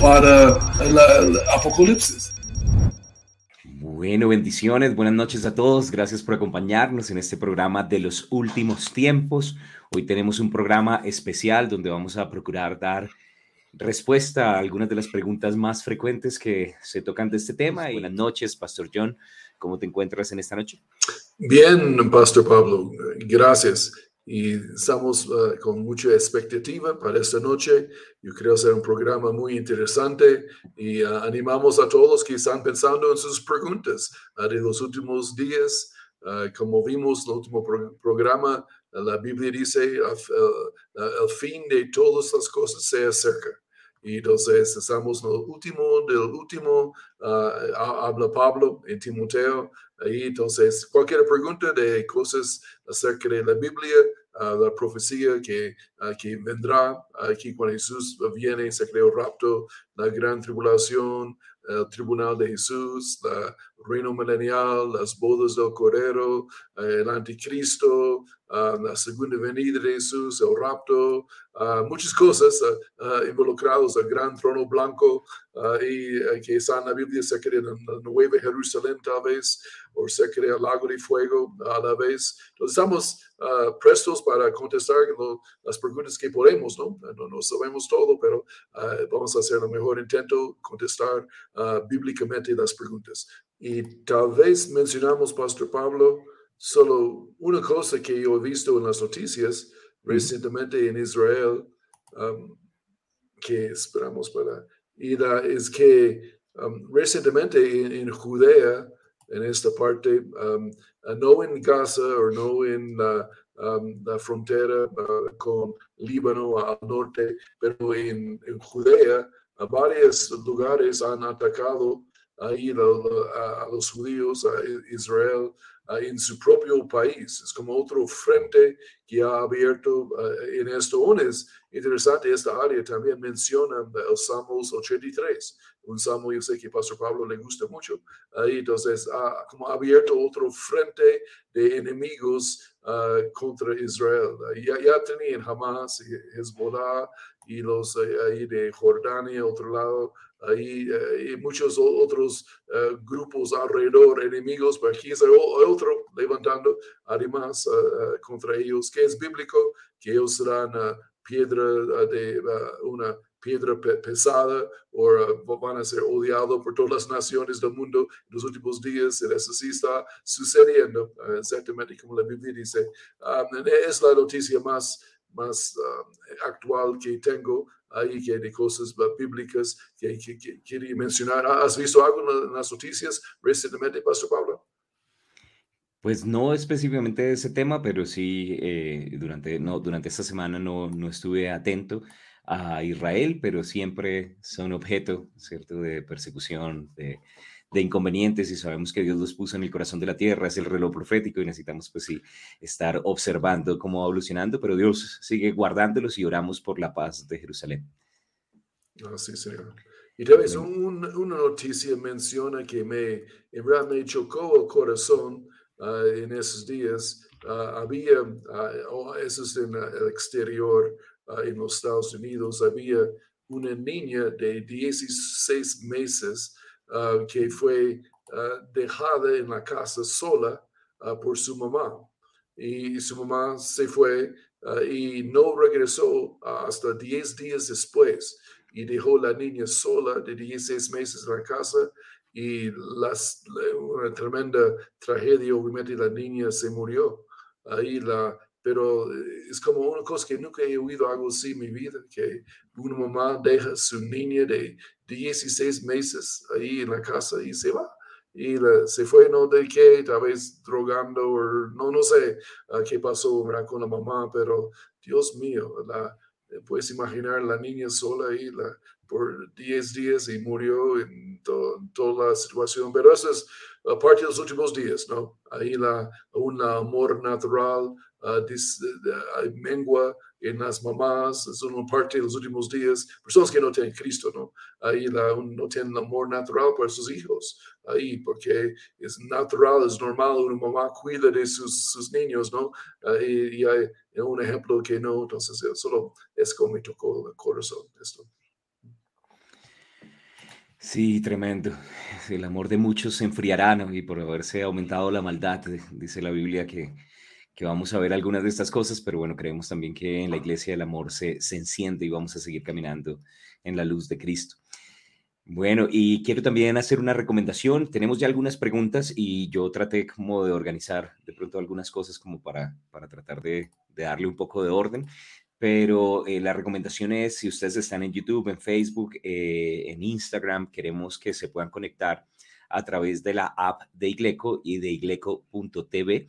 para el apocalipsis. Bueno, bendiciones, buenas noches a todos. Gracias por acompañarnos en este programa de los últimos tiempos. Hoy tenemos un programa especial donde vamos a procurar dar respuesta a algunas de las preguntas más frecuentes que se tocan de este tema. buenas noches, Pastor John. ¿Cómo te encuentras en esta noche? Bien, Pastor Pablo. Gracias y estamos uh, con mucha expectativa para esta noche. Yo creo ser un programa muy interesante y uh, animamos a todos que están pensando en sus preguntas uh, de los últimos días. como vimos en el último pro programa, la Biblia dice, el fin de todas las cosas se acerca. Y entonces estamos en el último del último, habla Pablo en Timoteo, Ahí entonces, cualquier pregunta de cosas acerca de la Biblia, uh, la profecía que, uh, que vendrá aquí cuando Jesús viene, se creó rapto, la gran tribulación, el tribunal de Jesús, el reino milenial, las bodas del Cordero, el anticristo, uh, la segunda venida de Jesús, el rapto, muchas cosas involucradas al gran trono blanco y que está en la Biblia, se cree en la Nueva Jerusalén tal vez, o se cree el lago de fuego a la vez. Entonces estamos prestos para contestar las preguntas que podemos, ¿no? ¿no? No, sabemos todo, pero vamos a hacer el mejor intento contestar bíblicamente las preguntas. Y tal vez mencionamos, Pastor Pablo, solo una cosa que yo he visto en las noticias recientemente en Israel, um, que esperamos para ir es que um, recientemente en, Judea, en esta parte, um, no en Gaza o no en la, la frontera uh, con Líbano al norte, pero en, en Judea, a varios lugares han atacado ahí a, los judíos, a Israel, en su propio país. Es como otro frente que ha abierto en esto. es interesante, esta área también menciona el Salmos 83, un salmo yo sé que Pastor Pablo le gusta mucho. Ahí entonces, como ha abierto otro frente de enemigos contra Israel. Ya, ya tenían Hamas, Hezbollah y los ahí de Jordania, otro lado, hay, eh, muchos otros eh, grupos alrededor, enemigos, pero aquí hay otro levantando además eh, contra ellos, que es bíblico, que ellos serán piedra de una piedra pesada o van a ser odiados por todas las naciones del mundo en los últimos días. Eso sí está sucediendo, exactamente como la Biblia dice. Ah, es la noticia más, más actual que tengo ahí que de cosas bíblicas que, que, quería mencionar. ¿Has visto algo en las noticias recientemente, Pastor Pablo? Pues no específicamente de ese tema, pero sí eh, durante, no, durante esta semana no, no estuve atento a Israel, pero siempre son objeto, ¿cierto?, de persecución, de, de inconvenientes y sabemos que Dios los puso en el corazón de la tierra, es el reloj profético y necesitamos pues sí estar observando cómo va evolucionando, pero Dios sigue guardándolos y oramos por la paz de Jerusalén. Así Señor. Y tal vez una noticia menciona que me, en verdad me chocó el corazón ah, en esos días. Ah, había, uh, eso es en el exterior, en los Estados Unidos, había una niña de 16 meses Ah, que fue ah, dejada en la casa sola ah, por su mamá. Y su mamá se fue y no regresó hasta 10 días después y dejó la niña sola de 16 meses en la casa y las, una tremenda tragedia, obviamente la niña se murió. Ahí la, pero es como una cosa que nunca he oído algo así en mi vida, que una mamá deja a su niña de 16 meses ahí en la casa y se va. Y se fue, no de qué, tal vez drogando o no, no sé uh, qué pasó con la mamá, pero Dios mío, la, puedes imaginar la niña sola ahí, la, por 10 días y murió en toda la situación, pero eso es parte de los últimos días, ¿no? Ahí la, un amor natural uh, mengua en las mamás, es una parte de los últimos días, personas que no tienen Cristo, ¿no? Ahí la, no tienen amor natural por sus hijos, ahí, porque es natural, es normal, una mamá cuida de sus, sus niños, ¿no? y hay un ejemplo que no, entonces solo es como me tocó el corazón esto. Sí, tremendo. El amor de muchos se enfriará, ¿no? Y por haberse aumentado la maldad, dice la Biblia que, que vamos a ver algunas de estas cosas, pero bueno, creemos también que en la iglesia el amor se, se enciende y vamos a seguir caminando en la luz de Cristo. Bueno, y quiero también hacer una recomendación. Tenemos ya algunas preguntas y yo traté como de organizar de pronto algunas cosas como para, para tratar de, de darle un poco de orden. Pero eh, la recomendación es, si ustedes están en YouTube, en Facebook, eh, en Instagram, queremos que se puedan conectar a través de la app de Igleco y de igleco.tv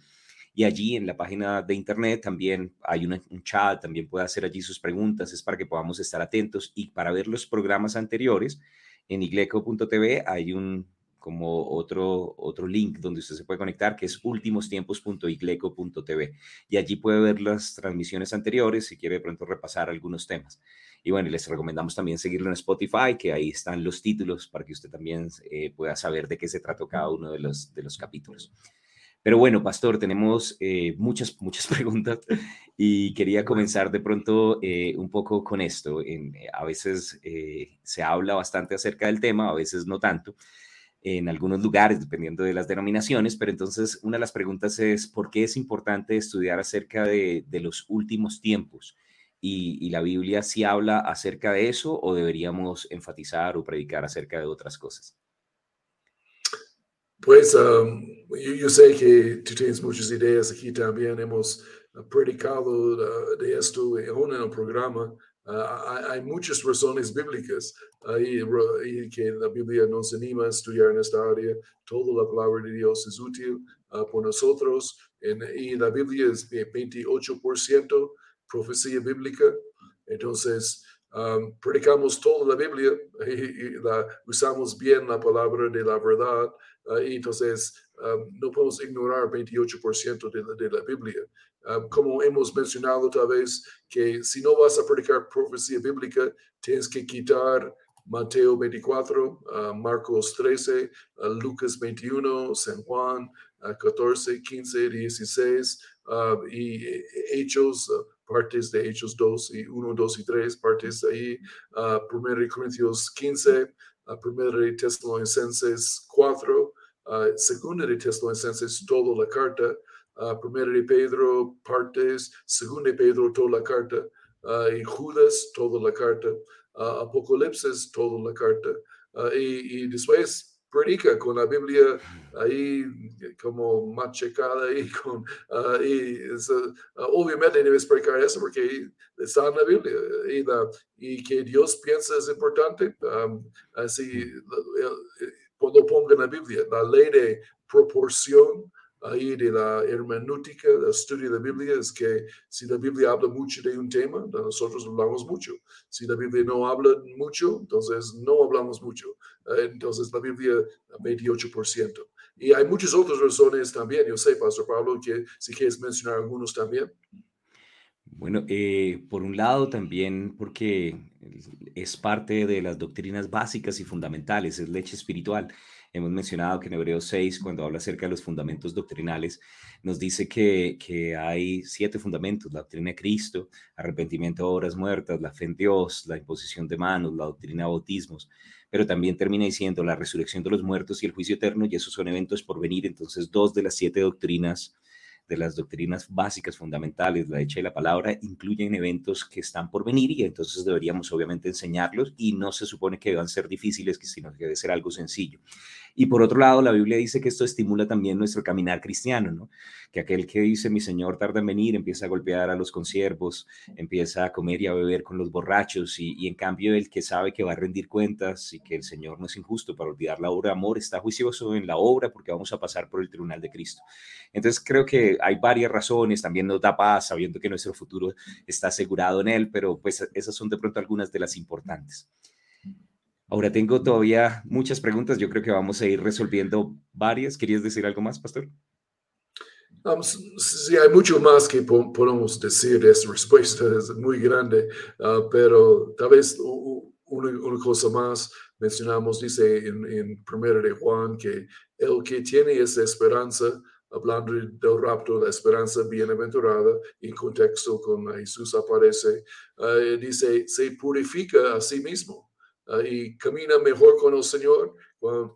y allí en la página de internet también hay un chat, también puede hacer allí sus preguntas, es para que podamos estar atentos y para ver los programas anteriores en igleco.tv hay un como otro, otro link donde usted se puede conectar, que es ultimostiempos.igleco.tv. Y allí puede ver las transmisiones anteriores si quiere de pronto repasar algunos temas. Y bueno, les recomendamos también seguirlo en Spotify, que ahí están los títulos para que usted también eh, pueda saber de qué se trató cada uno de los, de los capítulos. Pero bueno, Pastor, tenemos eh, muchas, muchas preguntas y quería comenzar de pronto eh, un poco con esto. En, eh, a veces se habla bastante acerca del tema, a veces no tanto, en algunos lugares, dependiendo de las denominaciones, pero entonces una de las preguntas es, ¿por qué es importante estudiar acerca de, los últimos tiempos? Y, y, la Biblia sí habla acerca de eso o deberíamos enfatizar o predicar acerca de otras cosas? Pues um, yo, sé que tú tienes muchas ideas aquí también. Hemos uh, predicado uh, de esto aún en el programa. Uh, hay, muchas razones bíblicas ahí, que la Biblia nos anima a estudiar en esta área. Toda la palabra de Dios es útil por nosotros. y la Biblia es 28% profecía bíblica. Entonces, um, predicamos toda la Biblia y, la, usamos bien la palabra de la verdad entonces, no podemos ignorar 28% de la, de la Biblia. como hemos mencionado tal vez, que si no vas a predicar profecía bíblica, tienes que quitar Mateo 24, Marcos 13, Lucas 21, San Juan 14, 15, 16 y e, Hechos, partes de Hechos 2 y 1, 2 y 3, partes ahí, 1 Corintios 15, 1 Tesalonicenses 4, uh, segunda de Tesalonicenses, toda la carta, uh, primera de Pedro, partes, segunda de Pedro, toda la carta, uh, y Judas, toda la carta, uh, Apocalipsis, toda la carta, uh, y, y, después predica con la Biblia ahí como machecada y con uh, y obviamente debes predicar eso porque está en la Biblia y, la, y que Dios piensa es importante um, así cuando ponga en la Biblia, la ley de proporción ahí de la hermenéutica, el estudio de la Biblia, es que si la Biblia habla mucho de un tema, nosotros hablamos mucho. Si la Biblia no habla mucho, entonces no hablamos mucho. Eh, entonces la Biblia, 28%. Y hay muchas otras razones también. Yo sé, Pastor Pablo, que si quieres mencionar algunos también. Bueno, eh, por un lado también porque es parte de las doctrinas básicas y fundamentales, es leche espiritual. Hemos mencionado que en Hebreos 6, cuando habla acerca de los fundamentos doctrinales, nos dice que, que hay siete fundamentos, la doctrina de Cristo, arrepentimiento de obras muertas, la fe en Dios, la imposición de manos, la doctrina de bautismos, pero también termina diciendo la resurrección de los muertos y el juicio eterno, y esos son eventos por venir. Entonces, dos de las siete doctrinas de las doctrinas básicas, fundamentales, la hecha y la palabra, incluyen eventos que están por venir y entonces deberíamos obviamente enseñarlos y no se supone que deban ser difíciles, sino que debe ser algo sencillo. Y por otro lado, la Biblia dice que esto estimula también nuestro caminar cristiano, ¿no? Que aquel que dice, mi Señor tarda en venir, empieza a golpear a los consiervos, empieza a comer y a beber con los borrachos, y, en cambio el que sabe que va a rendir cuentas y que el Señor no es injusto para olvidar la obra de amor, está juicioso en la obra porque vamos a pasar por el tribunal de Cristo. Entonces creo que hay varias razones, también nos da paz sabiendo que nuestro futuro está asegurado en Él, pero pues esas son de pronto algunas de las importantes. Ahora tengo todavía muchas preguntas, yo creo que vamos a ir resolviendo varias. ¿Querías decir algo más, pastor? Um, sí, hay mucho más que podemos decir. Esta respuesta es muy grande, uh, pero tal vez una, cosa más mencionamos, dice en, en Primero de Juan, que el que tiene esa esperanza, hablando del rapto, la esperanza bienaventurada, en contexto con Jesús aparece, uh, dice, se purifica a sí mismo uh, y camina mejor con el Señor cuando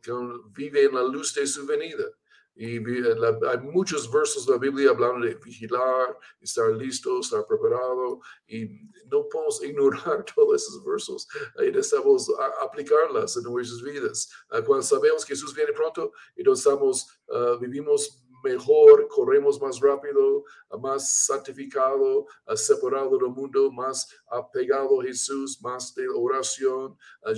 vive en la luz de su venida. Y hay muchos versos de la Biblia hablando de vigilar, estar listo, estar preparado. Y no podemos ignorar todos esos versos. Y necesitamos aplicarlas en nuestras vidas. Ah, cuando sabemos que Jesús viene pronto, no estamos, uh, vivimos mejor, corremos más rápido, más santificado, separado del mundo, más apegado a Jesús, más de oración,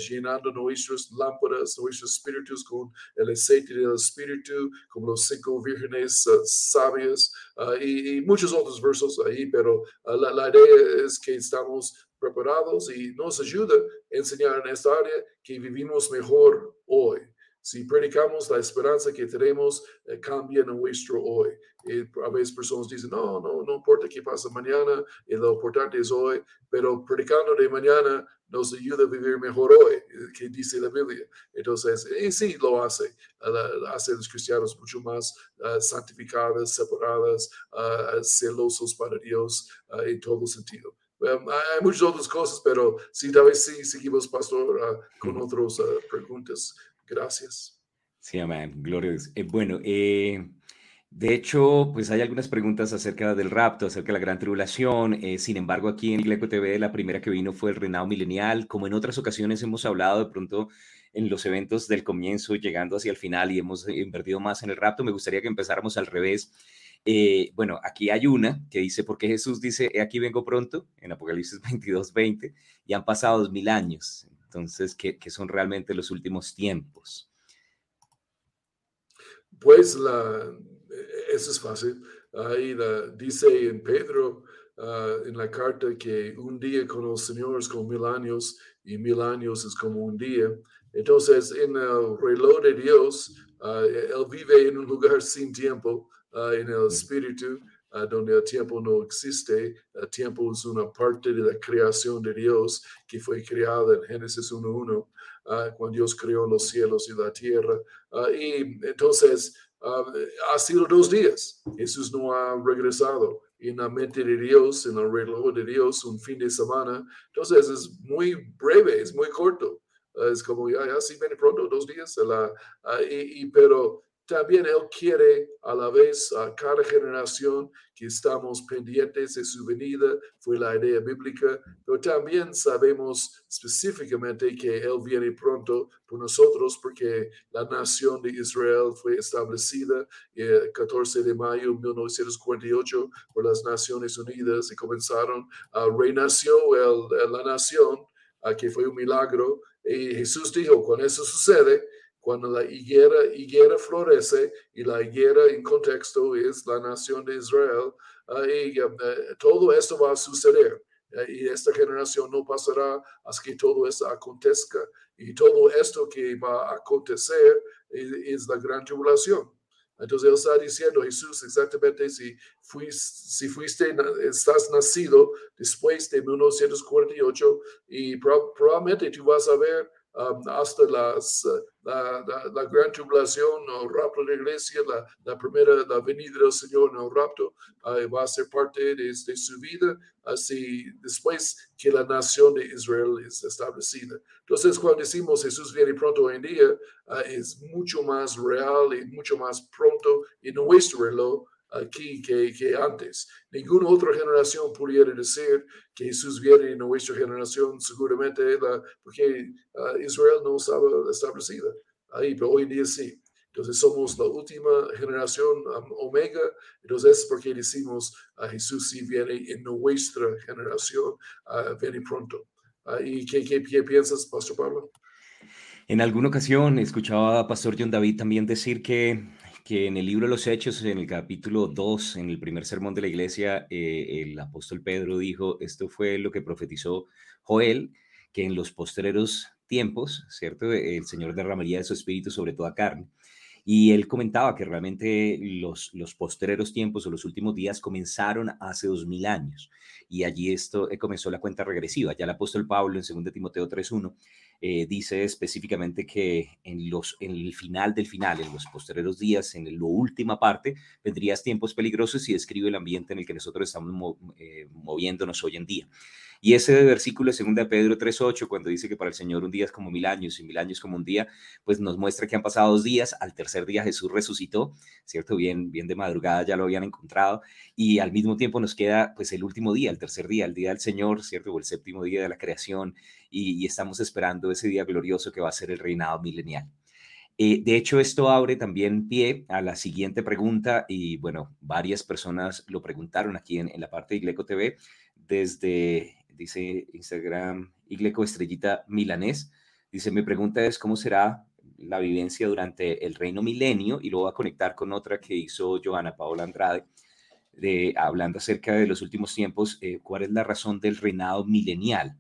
llenando nuestras lámparas, nuestros espíritus con el aceite del espíritu, como los cinco vírgenes uh, sabios uh, y, muchos otros versos ahí, pero uh, la, la idea es que estamos preparados y nos ayuda a enseñar en esta área que vivimos mejor hoy. Si predicamos la esperanza que tenemos, eh, cambia nuestro hoy. Y a veces personas dicen, no, no, no importa qué pasa mañana, y lo importante es hoy, pero predicando de mañana nos ayuda a vivir mejor hoy, eh, que dice la Biblia. Entonces, y sí, lo hace, hace a los cristianos mucho más uh, santificados, separados, uh, celosos para Dios en todo sentido. hay muchas otras cosas, pero sí, tal vez sí seguimos, pastor, con otras preguntas. Gracias. Sí, amén. Gloria eh, bueno, eh, de hecho, pues hay algunas preguntas acerca del rapto, acerca de la gran tribulación. Eh, sin embargo, aquí en Igleco TV la primera que vino fue el reinado milenial. Como en otras ocasiones hemos hablado de pronto en los eventos del comienzo, llegando hacia el final y hemos invertido más en el rapto, me gustaría que empezáramos al revés. bueno, aquí hay una que dice, porque Jesús dice, aquí vengo pronto, en Apocalipsis 22, 20, y han pasado dos mil años. Entonces, ¿qué, son realmente los últimos tiempos? Pues la, eso es fácil. Ahí dice en Pedro, ah, en la carta, que un día con el Señor es como mil años y mil años es como un día. Entonces, en el reloj de Dios, ah, Él vive en un lugar sin tiempo, ah, en el Espíritu, donde el tiempo no existe. El tiempo es una parte de la creación de Dios que fue creada en Génesis 1.1, uh, cuando Dios creó los cielos y la tierra. Ah, y entonces, ah, ha sido dos días. Jesús no ha regresado en la mente de Dios, en el reloj de Dios, un fin de semana. Entonces, es muy breve, es muy corto. es como, ya, ya sí viene pronto, dos días. La, y, pero también Él quiere a la vez a cada generación que estamos pendientes de su venida, fue la idea bíblica, pero también sabemos específicamente que Él viene pronto por nosotros porque la nación de Israel fue establecida el 14 de mayo de 1948 por las Naciones Unidas y comenzaron a renació el, la nación, que fue un milagro. Y Jesús dijo, cuando eso sucede, cuando la higuera, higuera florece y la higuera en contexto es la nación de Israel, uh, y uh, todo esto va a suceder. Uh, y esta generación no pasará hasta que todo esto acontezca. Y todo esto que va a acontecer es, es la gran tribulación. Entonces él está diciendo, Jesús, exactamente si fuiste, si fuiste, estás nacido después de 1948 y probablemente tú vas a ver Um, hasta las, uh, la, la, gran tribulación o rapto de la iglesia, la, la, primera, la venida del Señor en el rapto, uh, va a ser parte de, su vida, así después que la nación de Israel es establecida. Entonces, cuando decimos Jesús viene pronto hoy en día, uh, es mucho más real y mucho más pronto en nuestro reloj aquí que, que, antes. Ninguna otra generación pudiera decir que Jesús viene en nuestra generación, seguramente, porque uh, Israel no estaba establecida ahí, pero hoy en día sí. Entonces somos la última generación um, omega, entonces es porque decimos a uh, Jesús sí viene en nuestra generación, uh, viene pronto. ¿Y qué, qué, qué piensas, Pastor Pablo? En alguna ocasión escuchaba a Pastor John David también decir que que en el libro de los Hechos, en el capítulo 2, en el primer sermón de la iglesia, eh, el apóstol Pedro dijo, esto fue lo que profetizó Joel, que en los postreros tiempos, ¿cierto? El Señor derramaría de su espíritu sobre toda carne. Y él comentaba que realmente los, los postreros tiempos o los últimos días comenzaron hace dos mil años. Y allí esto eh, comenzó la cuenta regresiva. Ya el apóstol Pablo en 2 Timoteo 3.1 eh, dice específicamente que en, los, en el final del final, en los postreros días, en la última parte, vendrías tiempos peligrosos y describe el ambiente en el que nosotros estamos eh, moviéndonos hoy en día. Y ese versículo de 2 Pedro 3.8, cuando dice que para el Señor un día es como mil años y mil años como un día, pues nos muestra que han pasado dos días, al tercer día Jesús resucitó, ¿cierto? Bien, bien de madrugada ya lo habían encontrado, y al mismo tiempo nos queda pues el último día, el tercer día, el día del Señor, ¿cierto? O el séptimo día de la creación, y, estamos esperando ese día glorioso que va a ser el reinado milenial. Eh, de hecho, esto abre también pie a la siguiente pregunta y bueno, varias personas lo preguntaron aquí en, en la parte de Igleco TV desde dice Instagram, Igleco Estrellita Milanés. Dice, mi pregunta es, ¿cómo será la vivencia durante el reino milenio? Y lo voy a conectar con otra que hizo Joana Paola Andrade, de, hablando acerca de los últimos tiempos, eh, ¿cuál es la razón del reinado milenial?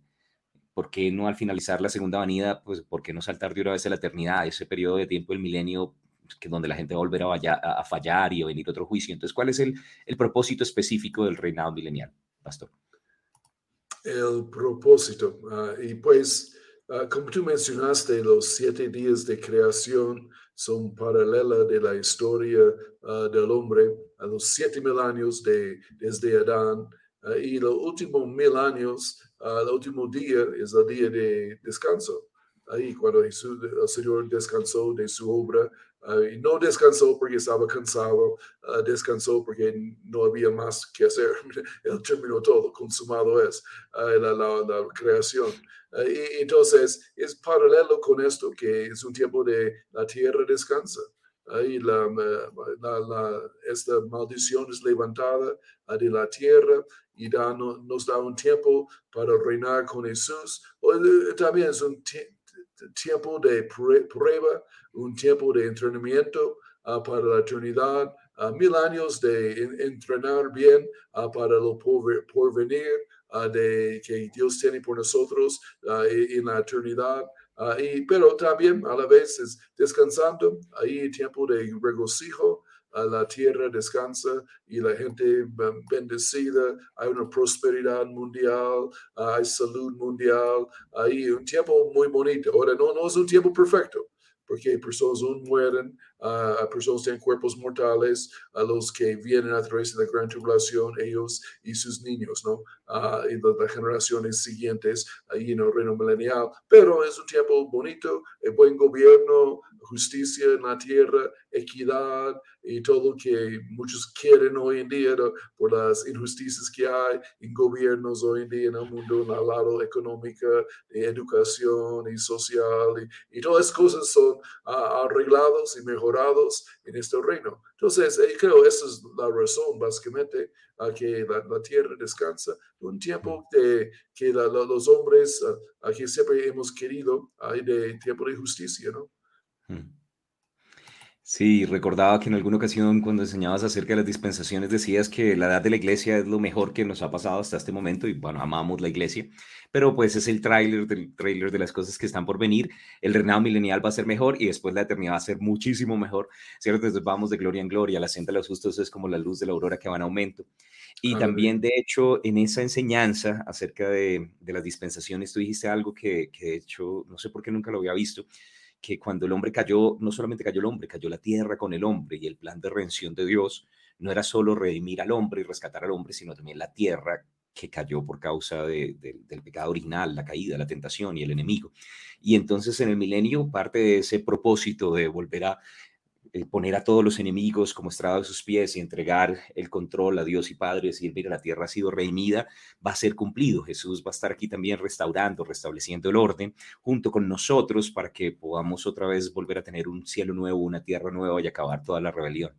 ¿Por qué no al finalizar la segunda venida, pues, por qué no saltar de una vez a la eternidad, ese periodo de tiempo del milenio que donde la gente va a volver a, a, fallar y a venir otro juicio? Entonces, ¿cuál es el, el propósito específico del reinado milenial, pastor? El propósito. Ah, y pues, ah, como tú mencionaste, los siete días de creación son paralelas de la historia ah, del hombre a los siete mil años de, desde Adán. y los últimos mil años, el último día es el día de descanso. Ahí cuando el Señor descansó de su obra, y no descansó porque estaba cansado, uh, descansó porque no había más que hacer. Él terminó todo, consumado es uh, la, la, creación. Uh, y entonces es paralelo con esto, que es un tiempo de la tierra descansa. Ahí la, la, esta maldición es levantada de la tierra y da, nos da un tiempo para reinar con Jesús. También es un tiempo de prueba un tiempo de entrenamiento ah, para la eternidad, uh, mil años de entrenar bien uh, para lo porvenir de que Dios tiene por nosotros en la eternidad. y, pero también a la vez es descansando, ahí tiempo de regocijo, la tierra descansa y la gente bendecida, hay una prosperidad mundial, hay salud mundial, hay un tiempo muy bonito. Ahora, no, no es un tiempo perfecto, porque personas aún mueren, uh, personas tienen cuerpos mortales, a los que vienen a través de la gran tribulación, ellos y sus niños, ¿no? Uh, y las, generaciones siguientes ahí en el reino milenial. Pero es un tiempo bonito, el buen gobierno, justicia en la tierra, equidad y todo lo que muchos quieren hoy en día por las injusticias que hay en gobiernos hoy en día en el mundo, en el lado económico, de educación y social y, todas esas cosas son uh, arreglados y en este reino. Entonces, eh, creo esa es la razón básicamente a que la, tierra descansa, un tiempo de que los hombres a, que siempre hemos querido, hay de tiempo de justicia, ¿no? Hmm. Sí, recordaba que en alguna ocasión cuando enseñabas acerca de las dispensaciones decías que la edad de la iglesia es lo mejor que nos ha pasado hasta este momento y bueno, amamos la iglesia, pero pues es el tráiler del tráiler de las cosas que están por venir. El reinado milenial va a ser mejor y después la eternidad va a ser muchísimo mejor, ¿cierto? Entonces vamos de gloria en gloria, la senda de los justos es como la luz de la aurora que va en aumento. Y también, de hecho, en esa enseñanza acerca de, de las dispensaciones, tú dijiste algo que, que de hecho, no sé por qué nunca lo había visto, que cuando el hombre cayó, no solamente cayó el hombre, cayó la tierra con el hombre y el plan de redención de Dios no era solo redimir al hombre y rescatar al hombre, sino también la tierra que cayó por causa del pecado original, la caída, la tentación y el enemigo. Y entonces en el milenio parte de ese propósito de volver a eh, poner a todos los enemigos como estrado de sus pies y entregar el control a Dios y Padre, decir, mira, la tierra ha sido redimida, va a ser cumplido. Jesús va a estar aquí también restaurando, restableciendo el orden junto con nosotros para que podamos otra vez volver a tener un cielo nuevo, una tierra nueva y acabar toda la rebelión.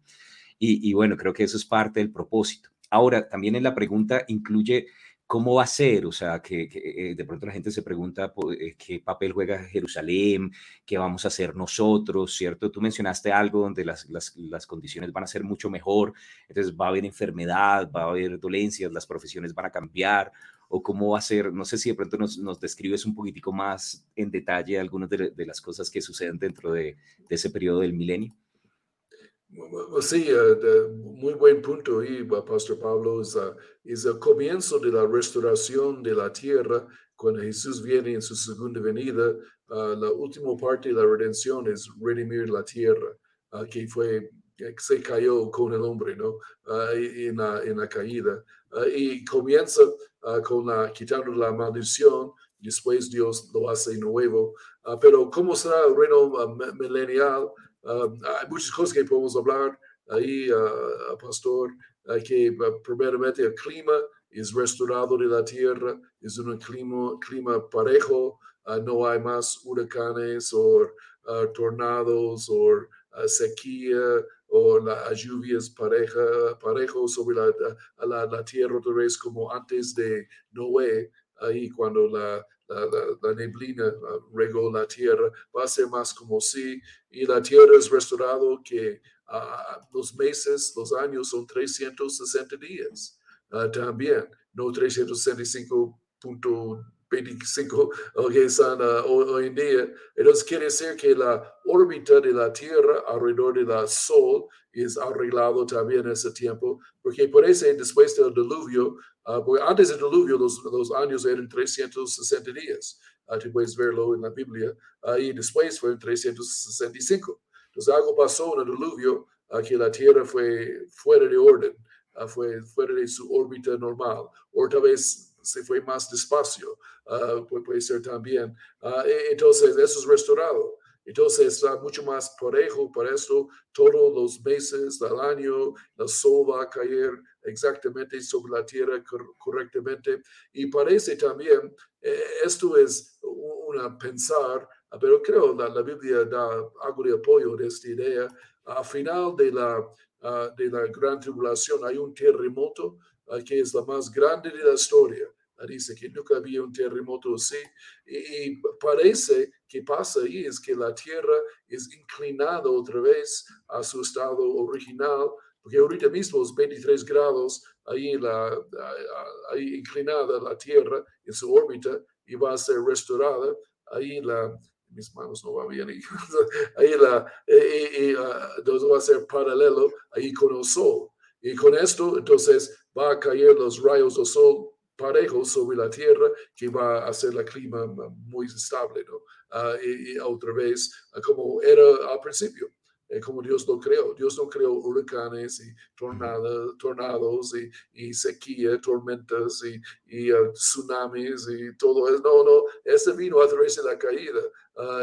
Y, y bueno, creo que eso es parte del propósito. Ahora, también en la pregunta incluye ¿Cómo va a ser? O sea, que, eh, de pronto la gente se pregunta eh, qué papel juega Jerusalén, qué vamos a hacer nosotros, ¿cierto? Tú mencionaste algo donde las, las, las, condiciones van a ser mucho mejor, entonces va a haber enfermedad, va a haber dolencias, las profesiones van a cambiar, o cómo va a ser, no sé si de pronto nos, nos describes un poquitico más en detalle algunas de, de las cosas que suceden dentro de, de ese periodo del milenio. Sí, uh, muy buen punto y Pastor Pablo, es, es, el comienzo de la restauración de la tierra cuando Jesús viene en su segunda venida. Uh, la última parte de la redención es redimir la tierra, que fue que se cayó con el hombre, ¿no? en, la, en la caída. y comienza con la, quitando la maldición, después Dios lo hace nuevo. pero ¿cómo será el reino milenial? Um, hay muchas cosas que podemos hablar. Ahí, uh, Pastor, uh, que uh, primeramente el clima es restaurado de la tierra, es un clima, clima parejo, no hay más huracanes o tornados o sequía o lluvias pareja, parejo sobre la, la, la, tierra otra vez como antes de Noé, ahí cuando la, la, neblina regó la tierra, va a ser más como si, y la tierra es restaurado que uh, los meses, los años son 360 días. Uh, también, no 365.25 que están uh, hoy, en día. Entonces quiere decir que la órbita de la Tierra alrededor del Sol es arreglado también en ese tiempo, porque por eso después del diluvio, Uh, antes del diluvio los, los, años eran 360 días. Uh, tú puedes verlo en la Biblia. Uh, y después fueron 365. Entonces algo pasó en el diluvio que la Tierra fue fuera de orden, fue fuera de su órbita normal. O tal vez se fue más despacio. Puede, puede, ser también. E, entonces eso es restaurado. Entonces está mucho más parejo, por eso todos los meses del año el sol va a caer exactamente sobre la tierra correctamente. Y parece también, eh, esto es una pensar, pero creo que la, Biblia da algo de apoyo de esta idea. Al final de la, ah, de la gran tribulación hay un terremoto ah, que es la más grande de la historia dice que nunca había un terremoto así. Y, parece que pasa ahí es que la tierra es inclinada otra vez a su estado original, porque ahorita mismo es 23 grados ahí, la, ahí inclinada la tierra en su órbita y va a ser restaurada. Ahí la, mis manos no van bien. Ahí la, y, y, uh, va a ser paralelo ahí con el sol. Y con esto, entonces, va a caer los rayos del sol parejo sobre la tierra que va a hacer la clima muy estable, ¿no? Uh, y, y, otra vez, uh, como era al principio, eh, como Dios lo creó. Dios no creó huracanes y tornados, tornados y, y, sequía, tormentas y, y uh, tsunamis y todo eso. No, no, ese vino a través de la caída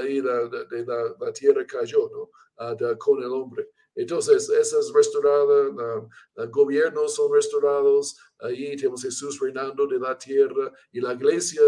y la, de, la, la, tierra cayó, ¿no? De, con el hombre. Entonces, esa es restaurada, los gobiernos son restaurados, ahí tenemos Jesús reinando de la tierra y la iglesia,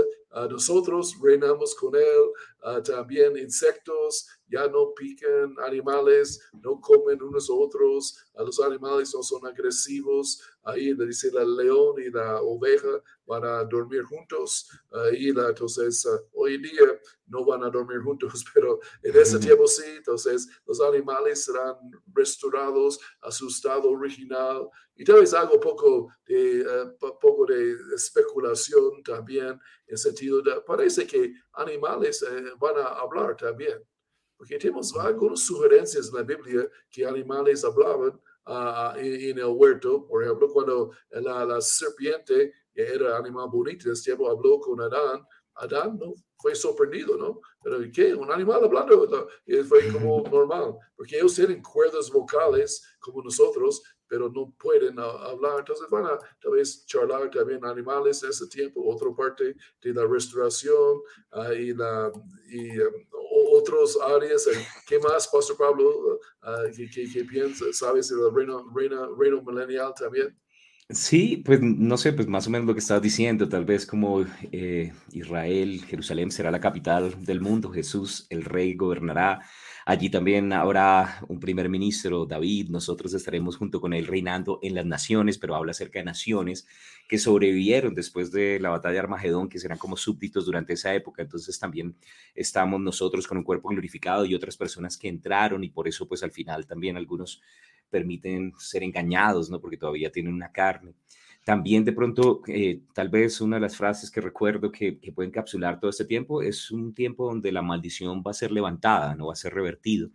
nosotros reinamos con él, también insectos, ya no pican animales, no comen unos otros, los animales no son agresivos, ahí dice la león y la oveja van a dormir juntos, ahí la, entonces hoy día no van a dormir juntos, pero en ese tiempo sí, entonces los animales serán restaurados a su estado original. Y tal vez algo poco de, uh, poco de especulación también, en sentido de, parece que animales uh, van a hablar también. Porque tenemos algunas sugerencias en la Biblia que animales hablaban uh, en, en, el huerto. Por ejemplo, cuando la, la serpiente, que era animal bonito, en ese tiempo habló con Adán, Adán no fue sorprendido, ¿no? Pero ¿qué? Un animal hablando, fue como normal, porque ellos tienen cuerdas vocales como nosotros, pero no pueden hablar, entonces van a tal vez charlar también animales ese tiempo, otra parte de la restauración uh, y, la, y um, otras áreas. ¿Qué más, Pastor Pablo, uh, ¿qué, qué, qué piensa? ¿Sabes del reino, reino, reino milenial también? Sí, pues no sé, pues más o menos lo que estás diciendo, tal vez como eh, Israel, Jerusalén será la capital del mundo, Jesús, el rey, gobernará. Allí también habrá un primer ministro, David, nosotros estaremos junto con él reinando en las naciones, pero habla acerca de naciones que sobrevivieron después de la batalla de Armagedón, que serán como súbditos durante esa época. Entonces también estamos nosotros con un cuerpo glorificado y otras personas que entraron y por eso pues al final también algunos permiten ser engañados, ¿no? Porque todavía tienen una carne. También de pronto, eh, tal vez una de las frases que recuerdo que, que puede encapsular todo este tiempo es un tiempo donde la maldición va a ser levantada, no va a ser revertido.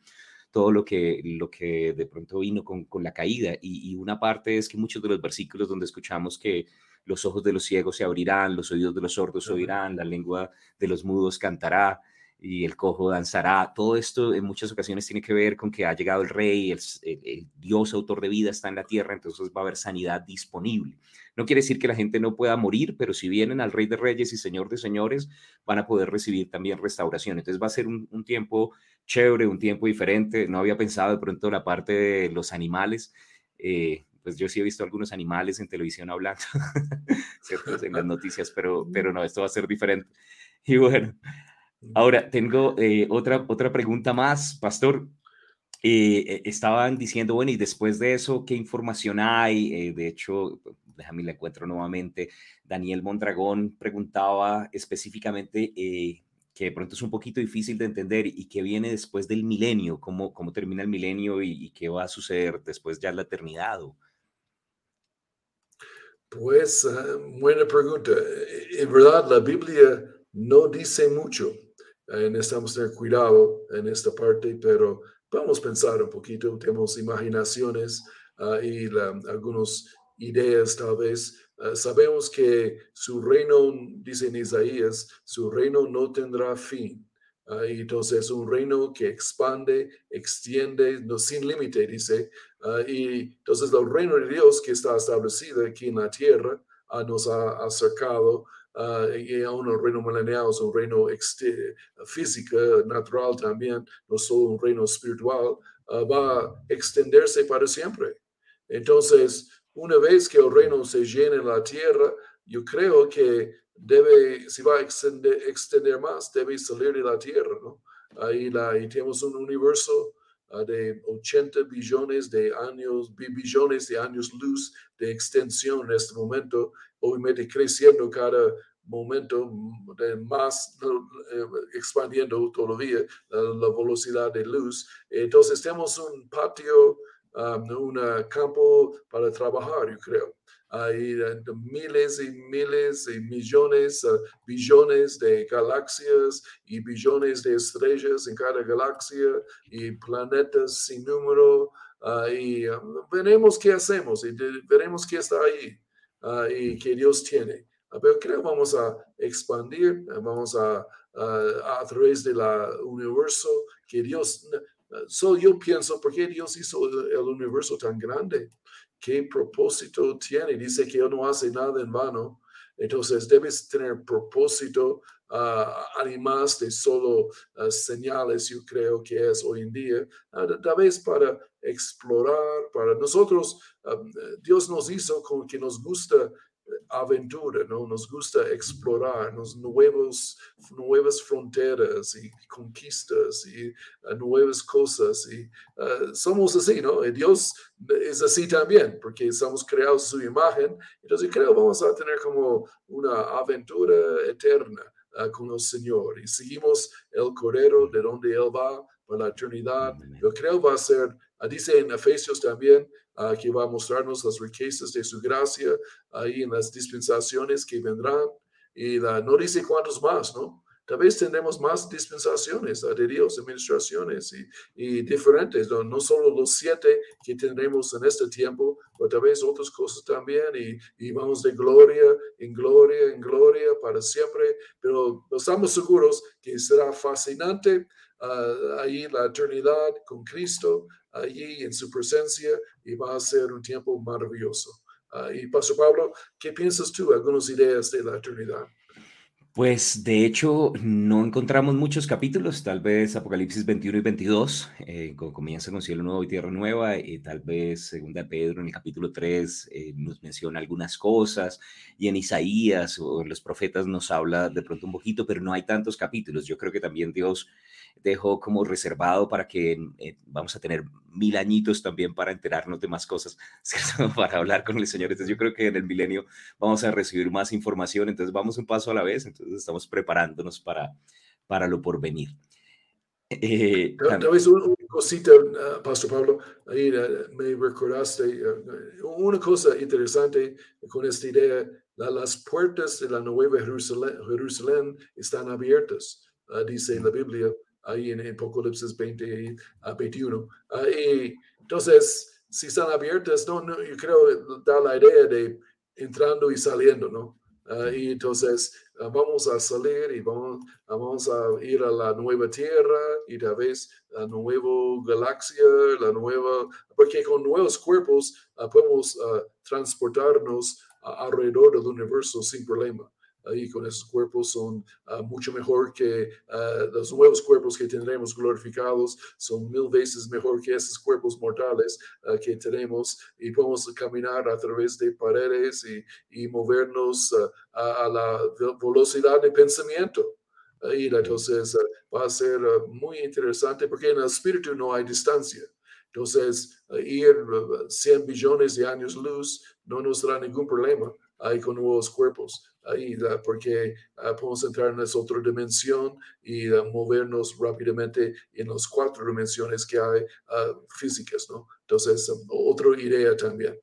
Todo lo que, lo que de pronto vino con, con la caída. Y, y, una parte es que muchos de los versículos donde escuchamos que los ojos de los ciegos se abrirán, los oídos de los sordos oirán, la lengua de los mudos cantará, y el cojo danzará. Todo esto en muchas ocasiones tiene que ver con que ha llegado el rey, el, Dios autor de vida está en la tierra, entonces va a haber sanidad disponible. No quiere decir que la gente no pueda morir, pero si vienen al rey de reyes y señor de señores, van a poder recibir también restauración. Entonces va a ser un, un tiempo chévere, un tiempo diferente. No había pensado de pronto la parte de los animales. Eh, pues yo sí he visto algunos animales en televisión hablando, ¿cierto? en las noticias, pero, pero no, esto va a ser diferente. Y bueno, Ahora, tengo eh, otra, otra pregunta más, Pastor. Eh, eh, estaban diciendo, bueno, y después de eso, ¿qué información hay? de hecho, déjame la encuentro nuevamente. Daniel Mondragón preguntaba específicamente que de pronto es un poquito difícil de entender y qué viene después del milenio, cómo, cómo termina el milenio y, y qué va a suceder después ya la eternidad. Pues, uh, buena pregunta. En verdad, la Biblia no dice mucho eh, necesitamos tener cuidado en esta parte, pero vamos a pensar un poquito, tenemos imaginaciones uh, y algunas ideas tal vez. Uh, sabemos que su reino, dice en Isaías, su reino no tendrá fin. Uh, y entonces es un reino que expande, extiende, no, sin límite, dice. y entonces el reino de Dios que está establecido aquí en la tierra nos ha acercado uh, aún el reino milenial es un reino físico, natural también, no solo un reino espiritual, uh, va a extenderse para siempre. Entonces, una vez que el reino se llene en la tierra, yo creo que debe, si va a extender, extender más, debe salir de la tierra, ¿no? Ahí, la, ahí tenemos un universo uh, de 80 billones de años, billones de años luz de extensión en este momento, obviamente creciendo cada momento más eh, expandiendo todavía la, la, velocidad de luz. Entonces tenemos un patio, um, un campo para trabajar, yo creo. Hay uh, miles y miles y millones, uh, billones de galaxias y billones de estrellas en cada galaxia y planetas sin número. Uh, y veremos qué hacemos y veremos qué está ahí y qué Dios tiene. Pero creo que vamos a expandir, vamos a, a, a través del universo que Dios, so yo pienso, ¿por qué Dios hizo el, universo tan grande? ¿Qué propósito tiene? Dice que Él no hace nada en vano. Entonces debes tener propósito, uh, además de solo uh, señales, yo creo que es hoy en día, uh, tal vez para explorar, para nosotros, um, Dios nos hizo con que nos gusta aventura, ¿no? Nos gusta explorar nuevos, nuevas fronteras y conquistas y uh, nuevas cosas. Y uh, somos así, ¿no? Y Dios es así también, porque estamos creados su imagen. Entonces creo vamos a tener como una aventura eterna uh, con el Señor. Y seguimos el Cordero de donde Él va para la eternidad. Yo creo va a ser, dice en Efesios también, uh, que va a mostrarnos las riquezas de su gracia ahí en las dispensaciones que vendrán. Y no dice cuántos más, ¿no? Tal vez tendremos más dispensaciones de Dios, administraciones y, y diferentes, ¿no? no solo los siete que tendremos en este tiempo, pero tal vez otras cosas también y, y vamos de gloria en gloria en gloria para siempre, pero estamos seguros que será fascinante uh, ahí la eternidad con Cristo, allí en su presencia y va a ser un tiempo maravilloso. Uh, y Pastor Pablo, ¿qué piensas tú? Algunas ideas de la eternidad. Pues de hecho no encontramos muchos capítulos, tal vez Apocalipsis 21 y 22, eh, comienza con cielo nuevo y tierra nueva, y tal vez Segunda Pedro en el capítulo 3 eh, nos menciona algunas cosas, y en Isaías o en los profetas nos habla de pronto un poquito, pero no hay tantos capítulos. Yo creo que también Dios dejó como reservado para que eh, vamos a tener mil añitos también para enterarnos de más cosas, ¿cierto? para hablar con el Señor. Entonces yo creo que en el milenio vamos a recibir más información, entonces vamos un paso a la vez, entonces estamos preparándonos para, para lo por venir. Eh, tal, vez un, cosita, uh, Pastor Pablo, ahí uh, me recordaste uh, una cosa interesante con esta idea. La, las puertas de la Nueva Jerusalén, Jerusalén están abiertas, dice la Biblia, ahí en Apocalipsis 20 a 21. y entonces, si están abiertas, no, no, yo creo da la idea de entrando y saliendo, ¿no? Uh, y entonces uh, vamos a salir y vamos, vamos, a ir a la nueva tierra y tal vez la nueva galaxia, la nueva, porque con nuevos cuerpos podemos transportarnos alrededor del universo sin problema ahí con esos cuerpos son uh, mucho mejor que uh, los nuevos cuerpos que tendremos glorificados, son mil veces mejor que esos cuerpos mortales uh, que tenemos y podemos caminar a través de paredes y, y movernos a, a, la velocidad de pensamiento. Y entonces va a ser muy interesante porque en el espíritu no hay distancia. Entonces, ir 100 billones de años luz no nos dará ningún problema ahí con nuevos cuerpos ahí, porque uh, podemos entrar en esa otra dimensión y uh, movernos rápidamente en las cuatro dimensiones que hay uh, físicas, ¿no? Entonces, um, otra idea también.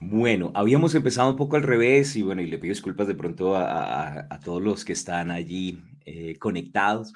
Bueno, habíamos empezado un poco al revés y bueno, y le pido disculpas de pronto a, a, a todos los que están allí eh, conectados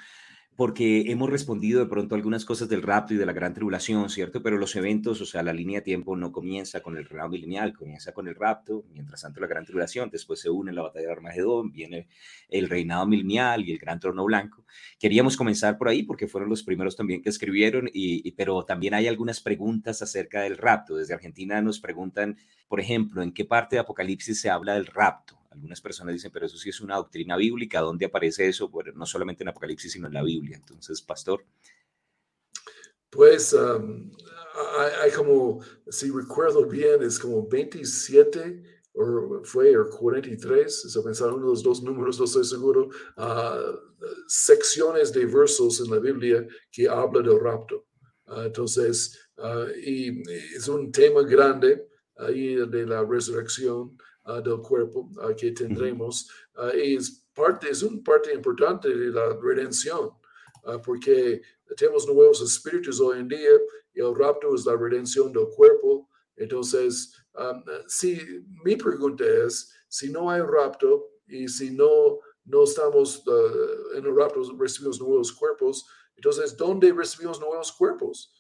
porque hemos respondido de pronto algunas cosas del rapto y de la gran tribulación, ¿cierto? Pero los eventos, o sea, la línea de tiempo no comienza con el reinado milenial, comienza con el rapto, mientras tanto la gran tribulación, después se une la batalla de Armagedón, viene el reinado milenial y el gran trono blanco. Queríamos comenzar por ahí porque fueron los primeros también que escribieron, y, pero también hay algunas preguntas acerca del rapto. Desde Argentina nos preguntan, por ejemplo, ¿en qué parte de Apocalipsis se habla del rapto? Algunas personas dicen, pero eso sí es una doctrina bíblica, ¿dónde aparece eso? Bueno, no solamente en Apocalipsis, sino en la Biblia. Entonces, pastor. Pues um, hay, como, si recuerdo bien, es como 27 o fue o 43, eso pensar uno de los dos números, no estoy seguro, uh, secciones de versos en la Biblia que habla del rapto. Uh, entonces, uh, y es un tema grande ahí de la resurrección. Ah, del cuerpo uh, que tendremos. Uh, es parte, es una parte importante de la redención, porque tenemos nuevos espíritus hoy en día y el rapto es la redención del cuerpo. Entonces, um, si mi pregunta es, si no hay rapto y si no, no estamos en el rapto, recibimos nuevos cuerpos, entonces, ¿dónde recibimos nuevos cuerpos?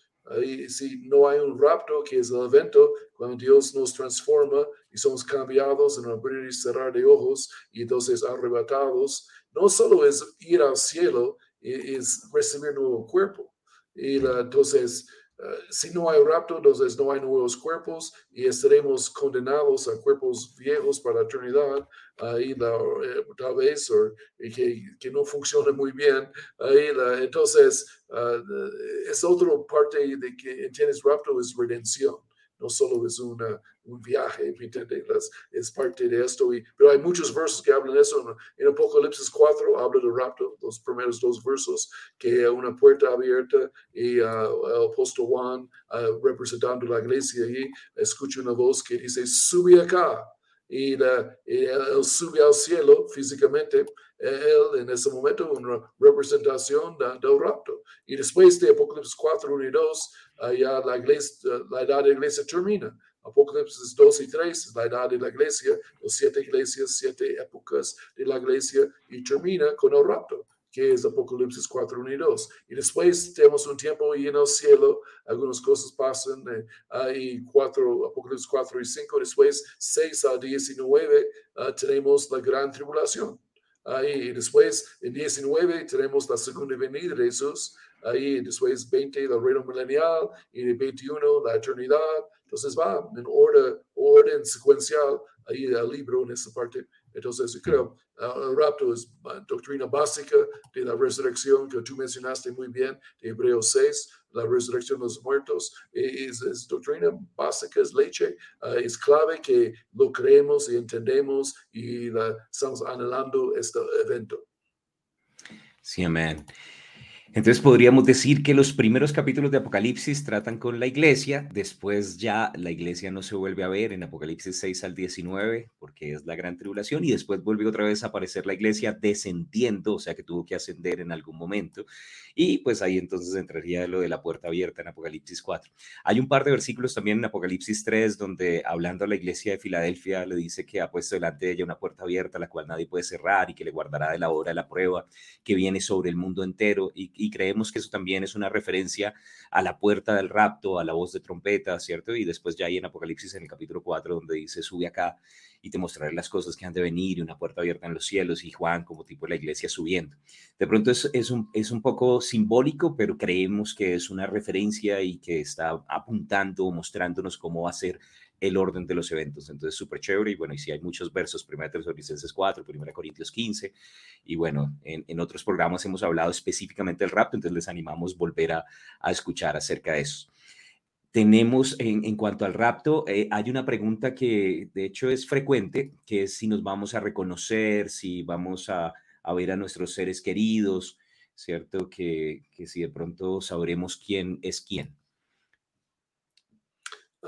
Si no hay un rapto, que es el evento cuando Dios nos transforma somos cambiados en abrir y cerrar de ojos y entonces arrebatados, no solo es ir al cielo, es recibir nuevo cuerpo. Y entonces, eh, si no hay rapto, entonces no hay nuevos cuerpos y estaremos condenados a cuerpos viejos para la eternidad, la, eh, tal vez, o que, que, no funcione muy bien. Ahí la, entonces, uh, es otra parte de que entiendes rapto es redención no solo es una, un viaje, es parte de esto. Y, pero hay muchos versos que hablan de eso. En Apocalipsis 4 habla de rapto, los primeros dos versos, que una puerta abierta y uh, el apóstol Juan, uh, representando la iglesia, y escucha una voz que dice, sube acá. Y, él sube al cielo físicamente él en ese momento una representación del rapto. Y después de Apocalipsis 4, 1 y 2, ya la, iglesia, la edad de la iglesia termina. Apocalipsis 2 y 3 es la edad de la iglesia, los siete iglesias, siete épocas de la iglesia y termina con el rapto que es Apocalipsis 4, 1 y 2. Y después tenemos un tiempo y en el cielo, algunas cosas pasan, eh, ahí 4, Apocalipsis 4 y 5, después 6 a 19 uh, tenemos la gran tribulación. Ahí después, en 19, tenemos la segunda venida de Jesús. Ahí después 20, el reino milenial. Y en 21, la eternidad. Entonces va en orden, orden secuencial ahí el libro en esa parte. Entonces, creo, el rapto es doctrina básica de la resurrección que tú mencionaste muy bien, de Hebreos 6, la resurrección de los muertos, es, es doctrina básica, es leche, uh, es clave que lo creemos y entendemos y la, estamos anhelando este evento. Sí, amén. Entonces podríamos decir que los primeros capítulos de Apocalipsis tratan con la iglesia, después ya la iglesia no se vuelve a ver en Apocalipsis 6 al 19, porque es la gran tribulación, y después vuelve otra vez a aparecer la iglesia descendiendo, o sea que tuvo que ascender en algún momento, y pues ahí entonces entraría lo de la puerta abierta en Apocalipsis 4. Hay un par de versículos también en Apocalipsis 3 donde hablando a la iglesia de Filadelfia le dice que ha puesto delante de ella una puerta abierta, la cual nadie puede cerrar y que le guardará de la hora de la prueba que viene sobre el mundo entero y y creemos que eso también es una referencia a la puerta del rapto, a la voz de trompeta, ¿cierto? Y después ya hay en Apocalipsis en el capítulo 4 donde dice, sube acá y te mostraré las cosas que han de venir y una puerta abierta en los cielos y Juan como tipo de la iglesia subiendo. De pronto es, es, un, es un poco simbólico, pero creemos que es una referencia y que está apuntando mostrándonos cómo va a ser el orden de los eventos. Entonces, súper chévere. Y bueno, y si hay muchos versos, 1 Tesalonicenses 4, 1 Corintios 15. Y bueno, en, en, otros programas hemos hablado específicamente del rapto, entonces les animamos volver a, a escuchar acerca de eso. Tenemos en, en cuanto al rapto, eh, hay una pregunta que de hecho es frecuente, que si nos vamos a reconocer, si vamos a, a ver a nuestros seres queridos, ¿cierto? Que, que si de pronto sabremos quién es quién.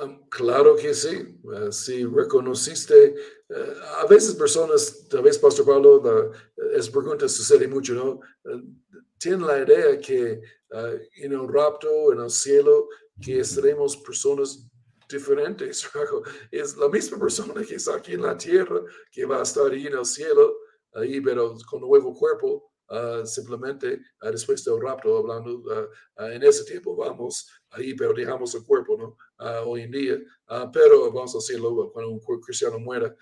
Um, claro que sí. Uh, si reconociste, uh, a veces personas, tal vez Pastor Pablo, la, esa pregunta sucede mucho, ¿no? Uh, tienen la idea que en el rapto, en el cielo, que estaremos personas diferentes. Es la misma persona que está aquí en la tierra, que va a estar ahí en el cielo, ahí, pero con nuevo cuerpo, Uh, simplemente uh, después del rapto, hablando uh, en ese tiempo, vamos ahí, pero dejamos el cuerpo, ¿no? hoy en día, pero vamos a hacerlo cuando un cristiano muera,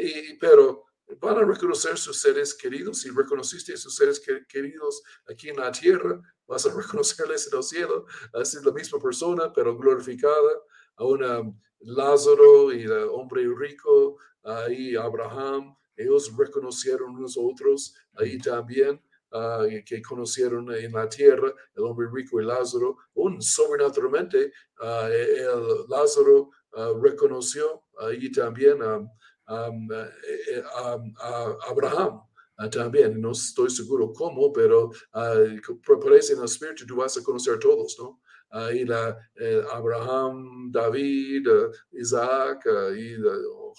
y, pero van a reconocer sus seres queridos, si reconociste a sus seres queridos aquí en la tierra, vas a reconocerles en el cielo, es la misma persona, pero glorificada, a un Lázaro y el hombre rico, ahí Abraham, ellos reconocieron unos otros ahí también, uh, que conocieron en la tierra, el hombre rico y Lázaro, un sobrenaturalmente, uh, el Lázaro uh, reconoció ahí también um, um, a Abraham. también, no estoy seguro cómo, pero parece en el espíritu tú vas a conocer a todos, ¿no? ahí la, Abraham, David, Isaac, y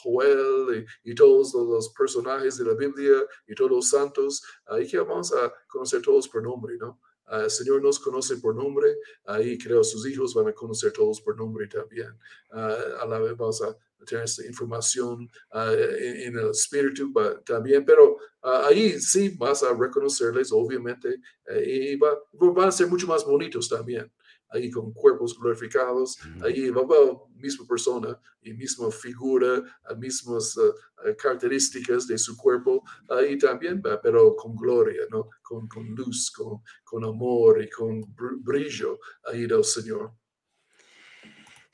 Joel, y, y, todos los personajes de la Biblia, y todos los santos, ahí que vamos a conocer todos por nombre, ¿no? el Señor nos conoce por nombre, ahí creo sus hijos van a conocer todos por nombre también. a la vez vamos a tener esta información en, en, el espíritu también, pero ahí sí vas a reconocerles, obviamente, y va, van a ser mucho más bonitos también ahí con cuerpos glorificados, ahí va la misma persona y misma figura, mismas uh, características de su cuerpo, ahí también va, pero con gloria, ¿no? Con, con luz, con, con amor y con brillo ahí del Señor.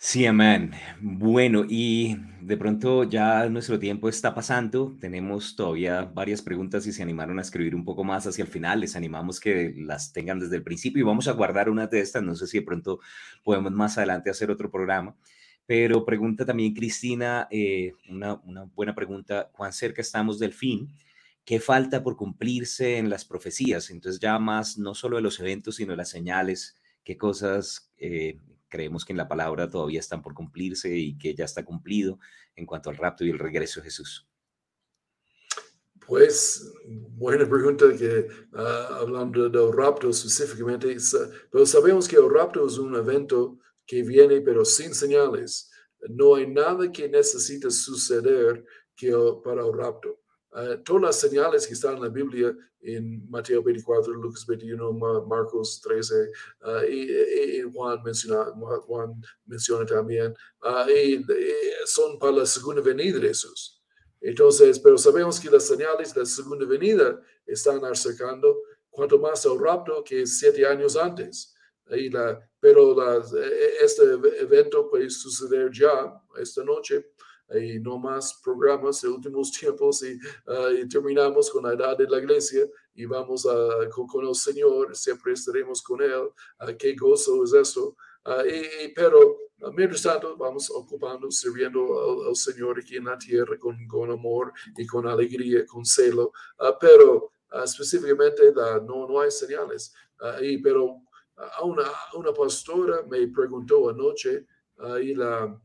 Sí, amén. Bueno, y de pronto ya nuestro tiempo está pasando. Tenemos todavía varias preguntas y se animaron a escribir un poco más hacia el final. Les animamos que las tengan desde el principio y vamos a guardar una de estas. No sé si de pronto podemos más adelante hacer otro programa. Pero pregunta también Cristina, eh, una, buena pregunta, ¿cuán cerca estamos del fin? ¿Qué falta por cumplirse en las profecías? Entonces ya más, no solo de los eventos, sino de las señales, qué cosas eh, creemos que en la palabra todavía están por cumplirse y que ya está cumplido en cuanto al rapto y el regreso de Jesús? Pues, buena pregunta que uh, hablando del rapto específicamente, pero sabemos que el rapto es un evento que viene pero sin señales. No hay nada que necesite suceder que, para el rapto. Uh, todas las señales que están en la Biblia, en Mateo 24, Lucas 21, Marcos 13, uh, y, y, Juan, menciona, Juan menciona también, y son para la segunda venida de Jesús. Entonces, pero sabemos que las señales de la segunda venida están acercando, cuanto más el rapto que siete años antes. Y la, pero este evento puede suceder ya, esta noche, y no más programas de últimos tiempos y, uh, y, terminamos con la edad de la iglesia y vamos con, con el Señor, siempre estaremos con Él. Uh, qué gozo es eso. Uh, y, pero mientras tanto vamos ocupando, sirviendo al, al, Señor aquí en la tierra con, con amor y con alegría, con celo, pero específicamente no, no hay señales. y, pero a una, una pastora me preguntó anoche ahí la,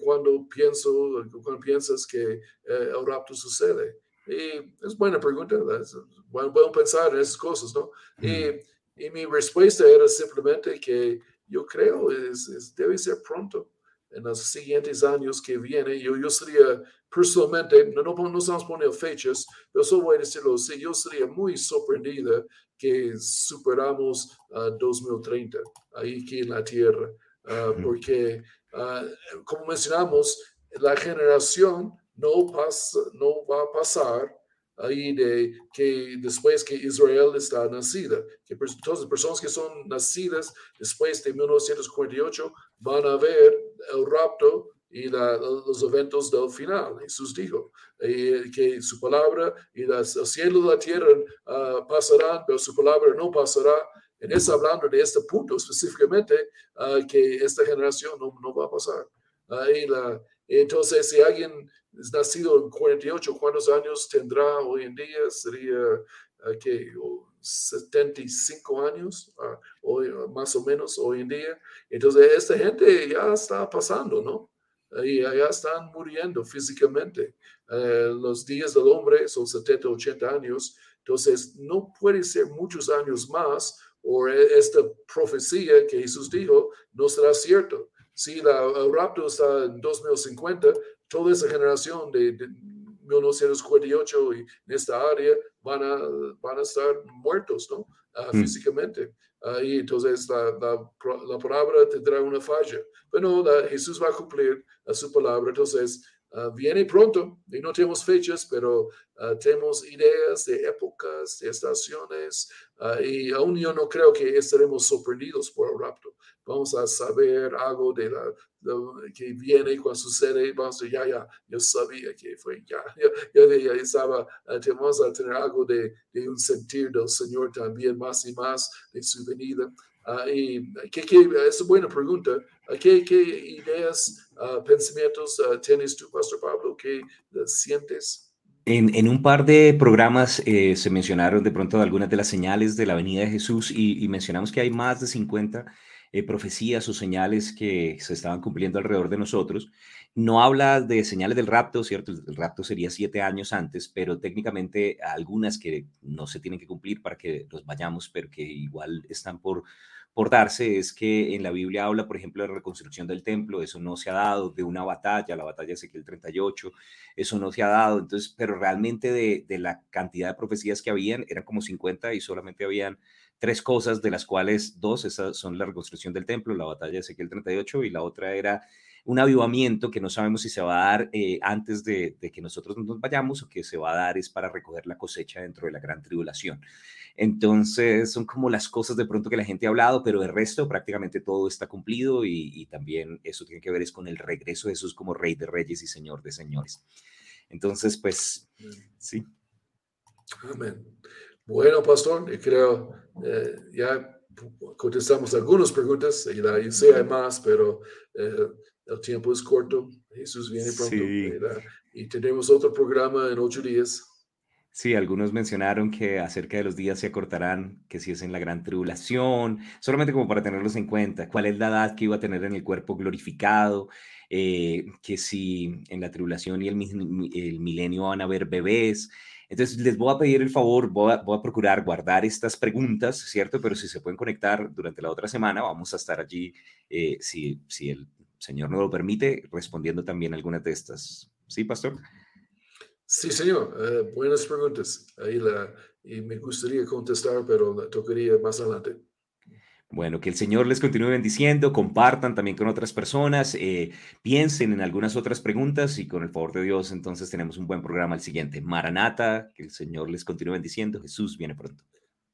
cuando pienso, cuando piensas que el rapto sucede. Y es buena pregunta, es bueno, pensar en esas cosas, ¿no? Y, y, mi respuesta era simplemente que yo creo es, debe ser pronto, en los siguientes años que vienen. Yo, yo sería personalmente, no, no, no estamos poniendo fechas, pero solo voy a decirlo así, yo sería muy sorprendida que superamos 2030 ahí aquí en la Tierra, ah, porque ah, como mencionamos, la generación no, pasa, no va a pasar ahí de que después que Israel está nacida, que las personas que son nacidas después de 1948 van a ver el rapto y los eventos del final. Jesús dijo eh, que su palabra y las, el cielo y la tierra uh, pasarán, pero su palabra no pasará. En eso hablando de este punto específicamente, uh, que esta generación no, no va a pasar. Ahí la, entonces, si alguien es nacido en 48, ¿cuántos años tendrá hoy en día? Sería, uh, ¿qué? 75 años, hoy, más o menos hoy en día. Entonces, esta gente ya está pasando, ¿no? y allá están muriendo físicamente. Eh, los días del hombre son 70, 80 años, entonces no puede ser muchos años más o e, esta profecía que Jesús dijo no será cierto. Si la, el rapto está en 2050, toda esa generación de, 1948 y en esta área van a, van a estar muertos, ¿no? Ah, mm. Físicamente. y entonces la, la, palabra tendrá una falla. Pero Jesús va a cumplir a su palabra. Entonces, uh, viene pronto y no tenemos fechas, pero uh, tenemos ideas de épocas, de estaciones, uh, y aún yo no creo que estaremos sorprendidos por el rapto. Vamos a saber algo de la, que viene cuando sucede. Vamos a ya, ya, yo sabía que fue, ya, ya, ya, estaba, vamos a tener algo de, de un sentir del Señor también más y más de su venida. y, ¿qué, qué, es una buena pregunta. ¿Qué, qué ideas, uh, pensamientos uh, tienes tú, Pastor Pablo? ¿Qué uh, sientes? En, en, un par de programas eh, se mencionaron de pronto algunas de las señales de la venida de Jesús y, y mencionamos que hay más de 50 eh, profecías o señales que se estaban cumpliendo alrededor de nosotros. No habla de señales del rapto, ¿cierto? El rapto sería siete años antes, pero técnicamente algunas que no se tienen que cumplir para que los vayamos, pero que igual están por es que en la Biblia habla, por ejemplo, de reconstrucción del templo, eso no se ha dado, de una batalla, la batalla de Ezequiel 38, eso no se ha dado, entonces, pero realmente de, de la cantidad de profecías que habían, eran como 50 y solamente habían tres cosas, de las cuales dos, esas son la reconstrucción del templo, la batalla de Ezequiel 38, y la otra era un avivamiento que no sabemos si se va a dar eh, antes de, de, que nosotros nos vayamos o que se va a dar es para recoger la cosecha dentro de la gran tribulación. Entonces, son como las cosas de pronto que la gente ha hablado, pero el resto prácticamente todo está cumplido y, y también eso tiene que ver es con el regreso de Jesús como Rey de Reyes y Señor de Señores. Entonces, pues, sí. Amén. Bueno, pastor, creo eh, ya contestamos algunas preguntas y la sé hay más, pero eh, el tiempo es corto. Jesús viene pronto. Sí. Y tenemos otro programa en ocho días. Sí, algunos mencionaron que acerca de los días se acortarán, que si es en la gran tribulación, solamente como para tenerlos en cuenta, cuál es la edad que iba a tener en el cuerpo glorificado, eh, que si en la tribulación y el, el, milenio van a haber bebés. Entonces, les voy a pedir el favor, voy a, voy a, procurar guardar estas preguntas, ¿cierto? Pero si se pueden conectar durante la otra semana, vamos a estar allí, eh, si, si el Señor nos lo permite, respondiendo también algunas de estas. ¿Sí, pastor? Sí, señor. Uh, buenas preguntas. Ahí la, y me gustaría contestar, pero tocaría más adelante. Bueno, que el Señor les continúe bendiciendo, compartan también con otras personas, eh, piensen en algunas otras preguntas y con el favor de Dios, entonces tenemos un buen programa al siguiente. Maranata, que el Señor les continúe bendiciendo, Jesús viene pronto.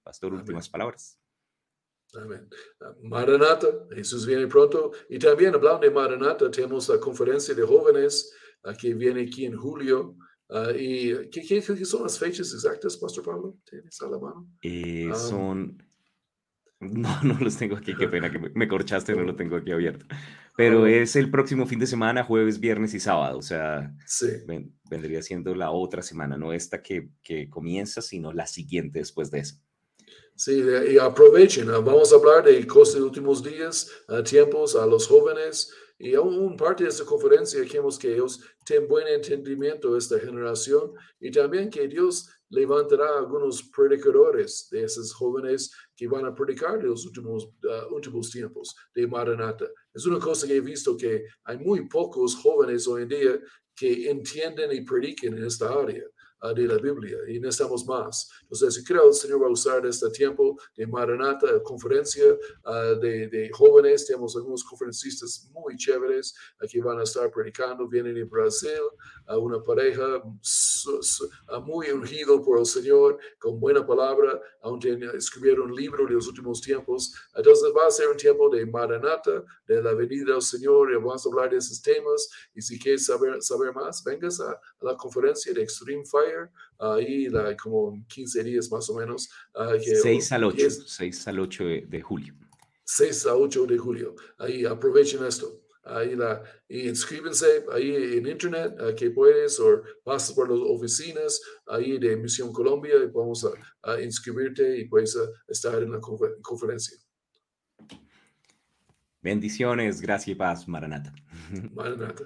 Pastor, Amén. últimas palabras. Amén. Ah, Maranata, Jesús viene pronto. Y también hablando de Maranata, tenemos la conferencia de jóvenes uh, que viene aquí en julio. Uh, ¿Y ¿qué, qué, qué, son las fechas exactas, Pastor Pablo? ¿Tienes a la mano? Eh, um, son no, no los tengo aquí, qué pena que me, corchaste, no lo tengo aquí abierto. Pero es el próximo fin de semana, jueves, viernes y sábado, o sea, sí. ven, vendría siendo la otra semana, no esta que, que, comienza, sino la siguiente después de eso. Sí, y aprovechen. ah, Vamos a hablar de cosas de últimos días, ah, tiempos a los jóvenes. Y aún parte de esta conferencia queremos que ellos tengan buen entendimiento de esta generación y también que Dios levantará algunos predicadores de esos jóvenes que van a predicar de los últimos, ah, últimos tiempos de Maranata. Es una cosa que he visto que hay muy pocos jóvenes hoy en día que entienden y prediquen en esta área de la Biblia y necesitamos más. Entonces, yo creo que el Señor va a usar este tiempo de Maranata, conferencia ah, de, de jóvenes. Tenemos algunos conferencistas muy chéveres ah, que van a estar predicando. Vienen de Brasil, una pareja su- ah, muy ungido por el Señor, con buena palabra, aunque escribieron un libro de los últimos tiempos. Entonces, va a ser un tiempo de Maranata, de la venida del Señor, y vamos a hablar de esos temas. Y si quieres saber, saber más, vengas a, a la conferencia de Extreme Fire, ahí la, como en 15 días más o menos. ah, que- 6 al 8, es 6 al 8 de, de julio. 6 a 8 de julio. Ahí aprovechen esto. Ahí la, y inscríbense ahí en internet ah, que puedes o pasas por las oficinas ahí de Misión Colombia y vamos a, a inscribirte y puedes ah, estar en la confer- conferencia. Bendiciones, gracia y paz, Maranata. Maranata.